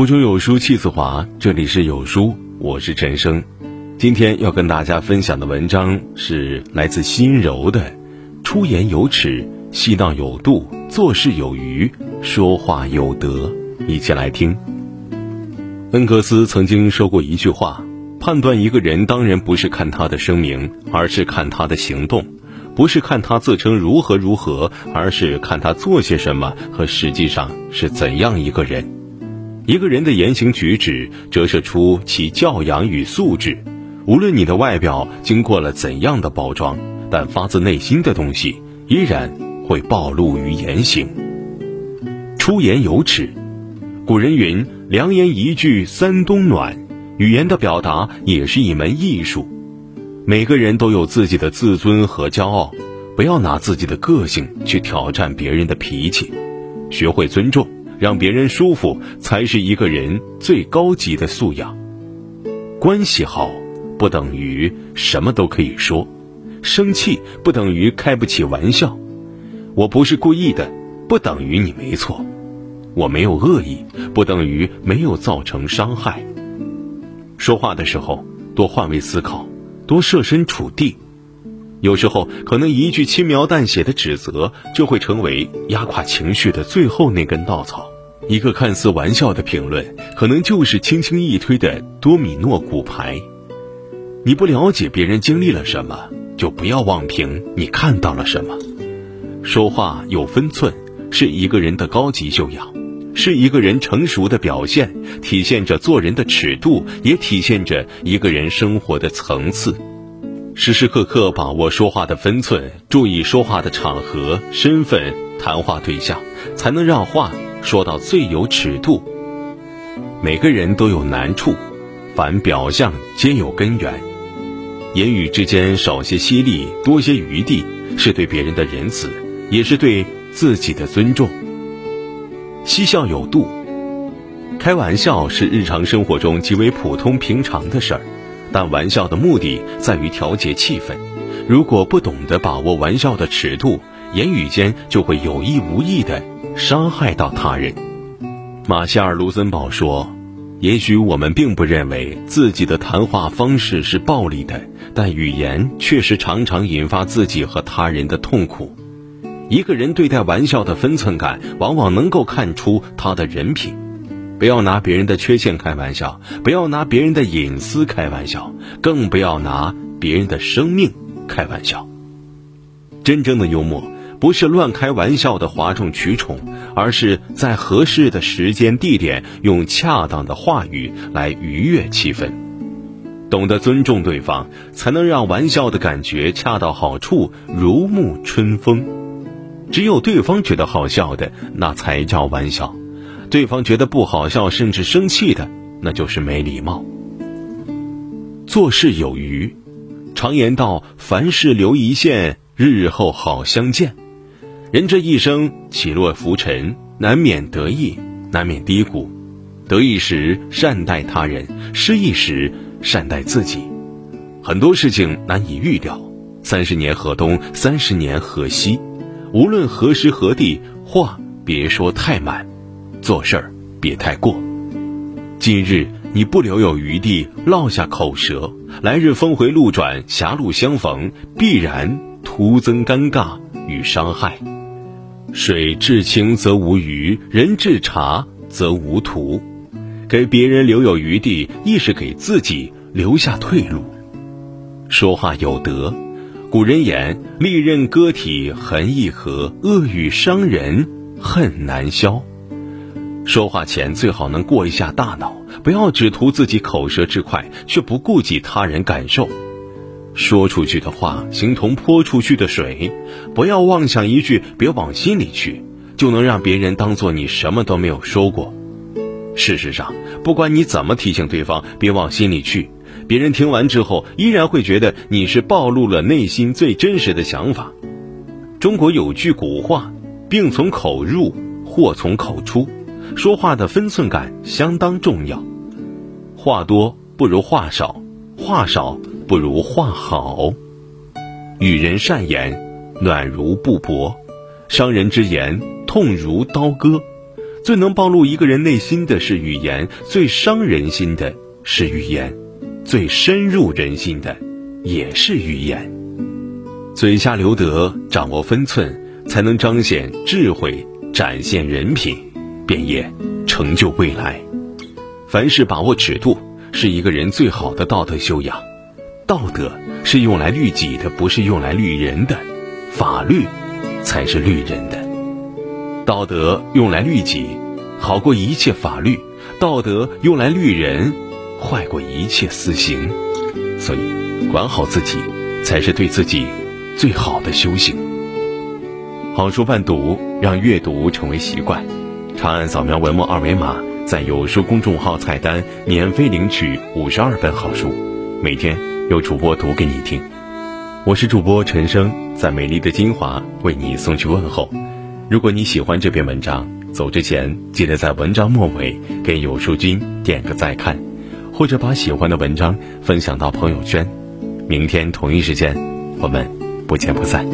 腹中有书气自华，这里是有书，我是陈生。今天要跟大家分享的文章是来自心柔的：出言有尺，戏闹有度，做事有余，说话有德。一起来听。恩格斯曾经说过一句话：判断一个人，当然不是看他的声明，而是看他的行动；不是看他自称如何如何，而是看他做些什么和实际上是怎样一个人。一个人的言行举止折射出其教养与素质，无论你的外表经过了怎样的包装，但发自内心的东西依然会暴露于言行。出言有尺，古人云：“良言一句三冬暖。”语言的表达也是一门艺术。每个人都有自己的自尊和骄傲，不要拿自己的个性去挑战别人的脾气，学会尊重。让别人舒服才是一个人最高级的素养。关系好不等于什么都可以说，生气不等于开不起玩笑。我不是故意的，不等于你没错。我没有恶意，不等于没有造成伤害。说话的时候多换位思考，多设身处地。有时候可能一句轻描淡写的指责，就会成为压垮情绪的最后那根稻草。一个看似玩笑的评论，可能就是轻轻一推的多米诺骨牌。你不了解别人经历了什么，就不要妄评你看到了什么。说话有分寸，是一个人的高级修养，是一个人成熟的表现，体现着做人的尺度，也体现着一个人生活的层次。时时刻刻把握说话的分寸，注意说话的场合、身份、谈话对象，才能让话。说到最有尺度，每个人都有难处，凡表象皆有根源。言语之间少些犀利，多些余地，是对别人的仁慈，也是对自己的尊重。嬉笑有度，开玩笑是日常生活中极为普通平常的事儿，但玩笑的目的在于调节气氛。如果不懂得把握玩笑的尺度，言语间就会有意无意的。伤害到他人，马歇尔·卢森堡说：“也许我们并不认为自己的谈话方式是暴力的，但语言确实常常引发自己和他人的痛苦。一个人对待玩笑的分寸感，往往能够看出他的人品。不要拿别人的缺陷开玩笑，不要拿别人的隐私开玩笑，更不要拿别人的生命开玩笑。真正的幽默。”不是乱开玩笑的哗众取宠，而是在合适的时间地点用恰当的话语来愉悦气氛。懂得尊重对方，才能让玩笑的感觉恰到好处，如沐春风。只有对方觉得好笑的，那才叫玩笑；对方觉得不好笑，甚至生气的，那就是没礼貌。做事有余，常言道：“凡事留一线，日后好相见。”人这一生起落浮沉，难免得意，难免低谷。得意时善待他人，失意时善待自己。很多事情难以预料，三十年河东，三十年河西。无论何时何地，话别说太满，做事儿别太过。今日你不留有余地，落下口舌，来日峰回路转，狭路相逢，必然徒增尴尬与伤害。水至清则无鱼，人至察则无徒。给别人留有余地，亦是给自己留下退路。说话有德，古人言：“利刃割体痕易合，恶语伤人恨难消。”说话前最好能过一下大脑，不要只图自己口舌之快，却不顾及他人感受。说出去的话，形同泼出去的水，不要妄想一句“别往心里去”，就能让别人当做你什么都没有说过。事实上，不管你怎么提醒对方别往心里去，别人听完之后依然会觉得你是暴露了内心最真实的想法。中国有句古话：“病从口入，祸从口出。”说话的分寸感相当重要，话多不如话少，话少。不如话好，与人善言，暖如布帛；伤人之言，痛如刀割。最能暴露一个人内心的是语言，最伤人心的是语言，最深入人心的也是语言。嘴下留德，掌握分寸，才能彰显智慧，展现人品，便也成就未来。凡事把握尺度，是一个人最好的道德修养。道德是用来律己的，不是用来律人的。法律才是律人的。道德用来律己，好过一切法律；道德用来律人，坏过一切私刑。所以，管好自己，才是对自己最好的修行。好书伴读，让阅读成为习惯。长按扫描文末二维码。在有书公众号菜单免费领取五十二本好书，每天有主播读给你听。我是主播陈生，在美丽的金华为你送去问候。如果你喜欢这篇文章，走之前记得在文章末尾给有书君点个再看，或者把喜欢的文章分享到朋友圈。明天同一时间，我们不见不散。